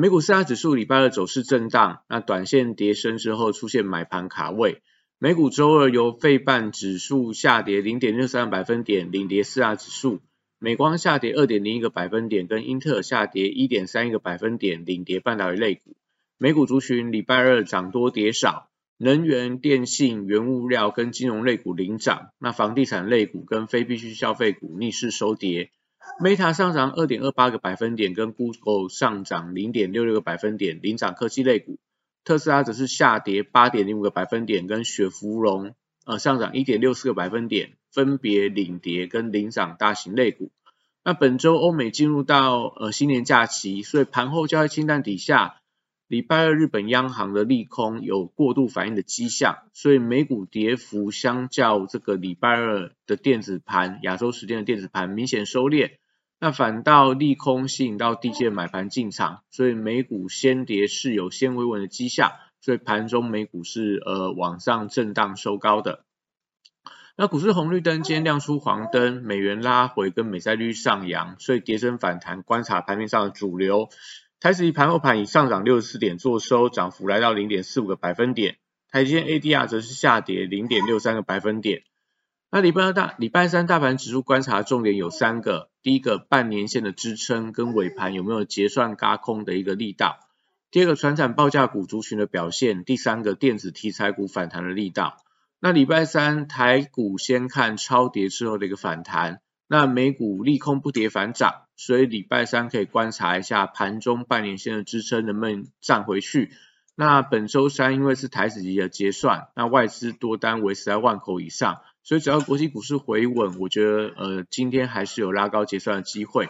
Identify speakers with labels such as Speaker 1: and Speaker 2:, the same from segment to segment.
Speaker 1: 美股四大指数礼拜二走势震荡，那短线跌升之后出现买盘卡位。美股周二由费半指数下跌零点六三百分点领跌四大指数，美光下跌二点零一个百分点，跟英特尔下跌一点三一个百分点领跌半导体类股。美股族群礼拜二涨多跌少。能源、电信、原物料跟金融类股领涨，那房地产类股跟非必需消费股逆势收跌。Meta 上涨二点二八个百分点，跟 Google 上涨零点六六个百分点，领涨科技类股。特斯拉则是下跌八点零五个百分点，跟雪芙蓉呃上涨一点六四个百分点，分别领跌跟领涨大型类股。那本周欧美进入到呃新年假期，所以盘后交易清淡底下。礼拜二，日本央行的利空有过度反应的迹象，所以美股跌幅相较这个礼拜二的电子盘，亚洲时间的电子盘明显收敛。那反倒利空吸引到低阶买盘进场，所以美股先跌是有先回稳的迹象，所以盘中美股是呃往上震荡收高的。那股市红绿灯今天亮出黄灯，美元拉回跟美债率上扬，所以跌升反弹，观察盘面上的主流。台指以盘后盘以上涨六十四点做收，涨幅来到零点四五个百分点。台积电 ADR 则是下跌零点六三个百分点。那礼拜二大礼拜三大盘指数观察重点有三个：第一个半年线的支撑跟尾盘有没有结算嘎空的一个力道；第二个船产报价股族群的表现；第三个电子题材股反弹的力道。那礼拜三台股先看超跌之后的一个反弹。那美股利空不跌反涨，所以礼拜三可以观察一下盘中半年线的支撑能不能站回去。那本周三因为是台子级的结算，那外资多单维持在万口以上，所以只要国际股市回稳，我觉得呃今天还是有拉高结算的机会。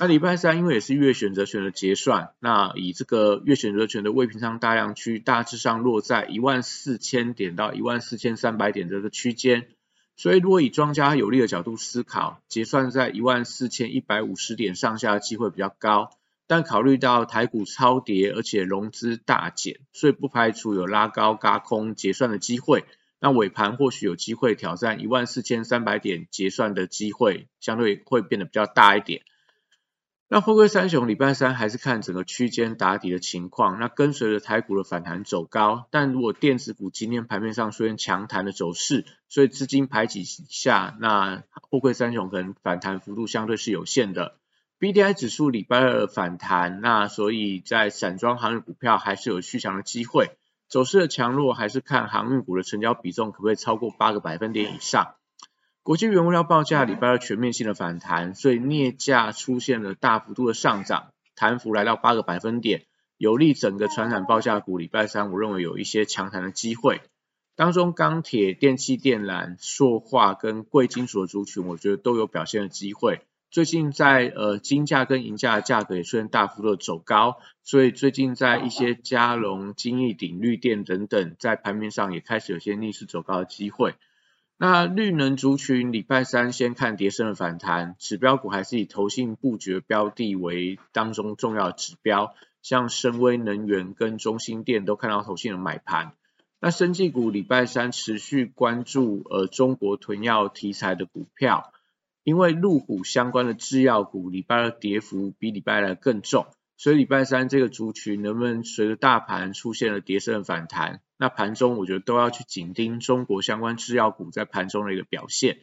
Speaker 1: 那礼拜三因为也是月选择权的结算，那以这个月选择权的未平仓大量区大致上落在一万四千点到一万四千三百点这个区间。所以，如果以庄家有利的角度思考，结算在一万四千一百五十点上下的机会比较高。但考虑到台股超跌，而且融资大减，所以不排除有拉高、嘎空结算的机会。那尾盘或许有机会挑战一万四千三百点结算的机会，相对会变得比较大一点。那富贵三雄礼拜三还是看整个区间打底的情况，那跟随着台股的反弹走高，但如果电子股今天盘面上出现强弹的走势，所以资金排挤下，那富贵三雄可能反弹幅度相对是有限的。B D I 指数礼拜二反弹，那所以在散装航运股票还是有续强的机会，走势的强弱还是看航运股的成交比重可不可以超过八个百分点以上。国际原物料报价礼拜二全面性的反弹，所以镍价出现了大幅度的上涨，弹幅来到八个百分点，有利整个传染报价股。礼拜三我认为有一些强弹的机会，当中钢铁、电气电缆、塑化跟贵金属的族群，我觉得都有表现的机会。最近在呃金价跟银价的价格也出现大幅度的走高，所以最近在一些加龙、金益鼎、绿电等等，在盘面上也开始有些逆势走高的机会。那绿能族群礼拜三先看跌升的反弹，指标股还是以投信布局标的为当中重要指标，像深威能源跟中心电都看到投信的买盘。那生技股礼拜三持续关注呃中国囤药题材的股票，因为入股相关的制药股礼拜二跌幅比礼拜二更重。所以礼拜三这个族群能不能随着大盘出现了跌升的反弹？那盘中我觉得都要去紧盯中国相关制药股在盘中的一个表现。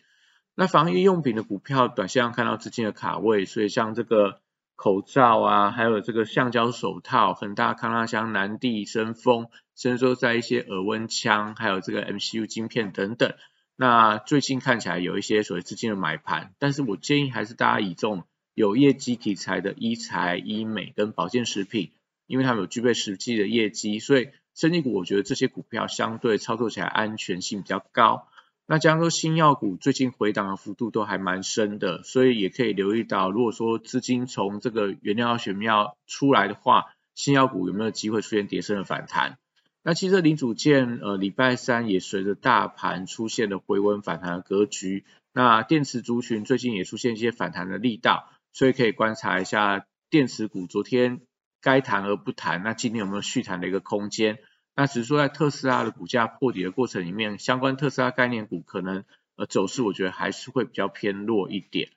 Speaker 1: 那防疫用品的股票短线上看到资金的卡位，所以像这个口罩啊，还有这个橡胶手套、恒大、康拉香、南地、深丰，甚至说在一些耳温枪，还有这个 MCU 晶片等等，那最近看起来有一些所谓资金的买盘，但是我建议还是大家以这种。有业绩题材的医材、医美跟保健食品，因为他们有具备实际的业绩，所以生技股我觉得这些股票相对操作起来安全性比较高。那加上说新药股最近回档的幅度都还蛮深的，所以也可以留意到，如果说资金从这个原料药、学苗出来的话，新药股有没有机会出现跌升的反弹？那汽车零组件，呃，礼拜三也随着大盘出现了回温反弹的格局。那电池族群最近也出现一些反弹的力道，所以可以观察一下电池股昨天该弹而不弹，那今天有没有续弹的一个空间？那只是说在特斯拉的股价破底的过程里面，相关特斯拉概念股可能呃走势，我觉得还是会比较偏弱一点。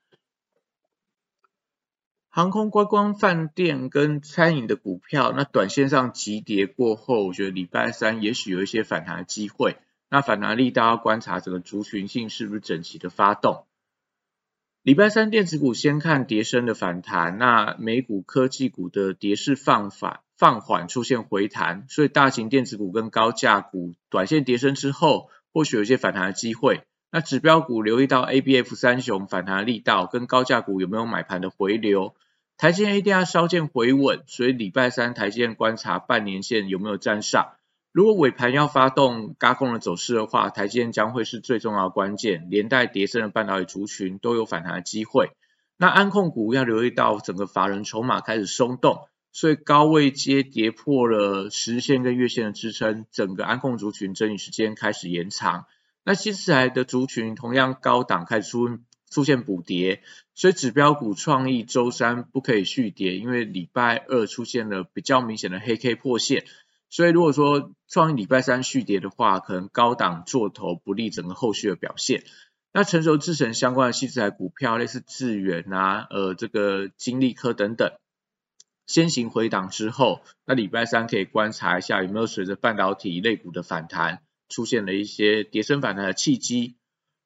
Speaker 1: 航空、观光、饭店跟餐饮的股票，那短线上急跌过后，我觉得礼拜三也许有一些反弹的机会。那反弹力，大家观察整个族群性是不是整齐的发动。礼拜三电子股先看跌升的反弹，那美股科技股的跌势放缓，放缓出现回弹，所以大型电子股跟高价股短线跌升之后，或许有一些反弹的机会。那指标股留意到 A、B、F 三雄反弹力道，跟高价股有没有买盘的回流。台积电一定要稍见回稳，所以礼拜三台积电观察半年线有没有站上。如果尾盘要发动轧空的走势的话，台积电将会是最重要的关键，连带叠升的半导体族群都有反弹的机会。那安控股要留意到整个法人筹码开始松动，所以高位接跌破了十线跟月线的支撑，整个安控族群整理时间开始延长。那接下来的族群同样高档开始出。出现补跌，所以指标股创意周三不可以续跌，因为礼拜二出现了比较明显的黑 K 破线，所以如果说创意礼拜三续跌的话，可能高档做头不利整个后续的表现。那成熟制成相关的细材股票，类似智源啊，呃这个金利科等等，先行回档之后，那礼拜三可以观察一下有没有随着半导体类股的反弹，出现了一些跌升反弹的契机。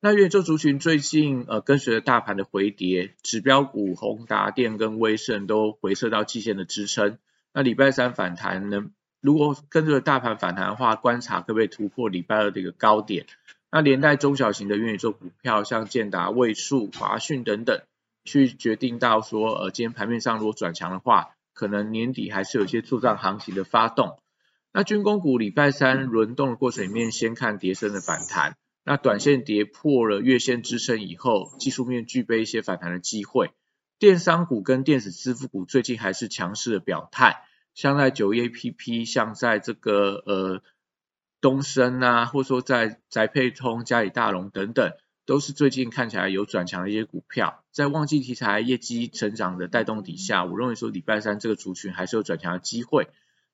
Speaker 1: 那元宇宙族群最近呃跟随着大盘的回跌，指标股宏达电跟威盛都回撤到季线的支撑。那礼拜三反弹呢？如果跟着大盘反弹的话，观察可不可以突破礼拜二的一个高点？那连带中小型的元宇宙股票，像建达、位数、华讯等等，去决定到说呃今天盘面上如果转强的话，可能年底还是有一些助涨行情的发动。那军工股礼拜三轮动的过程里面，先看跌升的反弹。那短线跌破了月线支撑以后，技术面具备一些反弹的机会。电商股跟电子支付股最近还是强势的表态，像在九一 APP，像在这个呃东升啊，或者说在宅配通、嘉里大龙等等，都是最近看起来有转强的一些股票。在旺季题材、业绩成长的带动底下，我认为说礼拜三这个族群还是有转强的机会。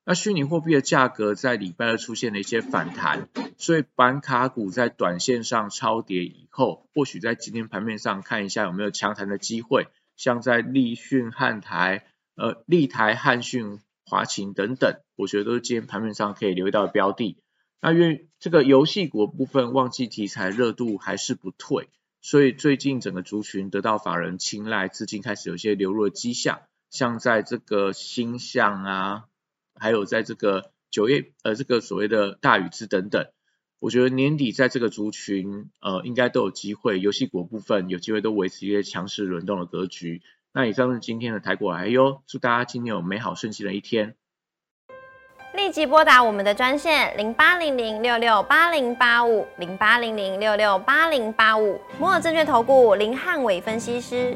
Speaker 1: 那虚拟货币的价格在礼拜二出现了一些反弹，所以板卡股在短线上超跌以后，或许在今天盘面上看一下有没有强弹的机会，像在立讯、汉台、呃立台、汉讯、华勤等等，我觉得都是今天盘面上可以留意到的标的。那因为这个游戏股部分旺季题材热度还是不退，所以最近整个族群得到法人青睐，资金开始有些流入的迹象，像在这个星象啊。还有在这个九月，呃，这个所谓的大禹之等等，我觉得年底在这个族群，呃，应该都有机会，游戏股部分有机会都维持一些强势轮动的格局。那以上是今天的台股哎呦，祝大家今天有美好顺心的一天。
Speaker 2: 立即拨打我们的专线零八零零六六八零八五零八零零六六八零八五摩尔证券投顾林汉伟分析师。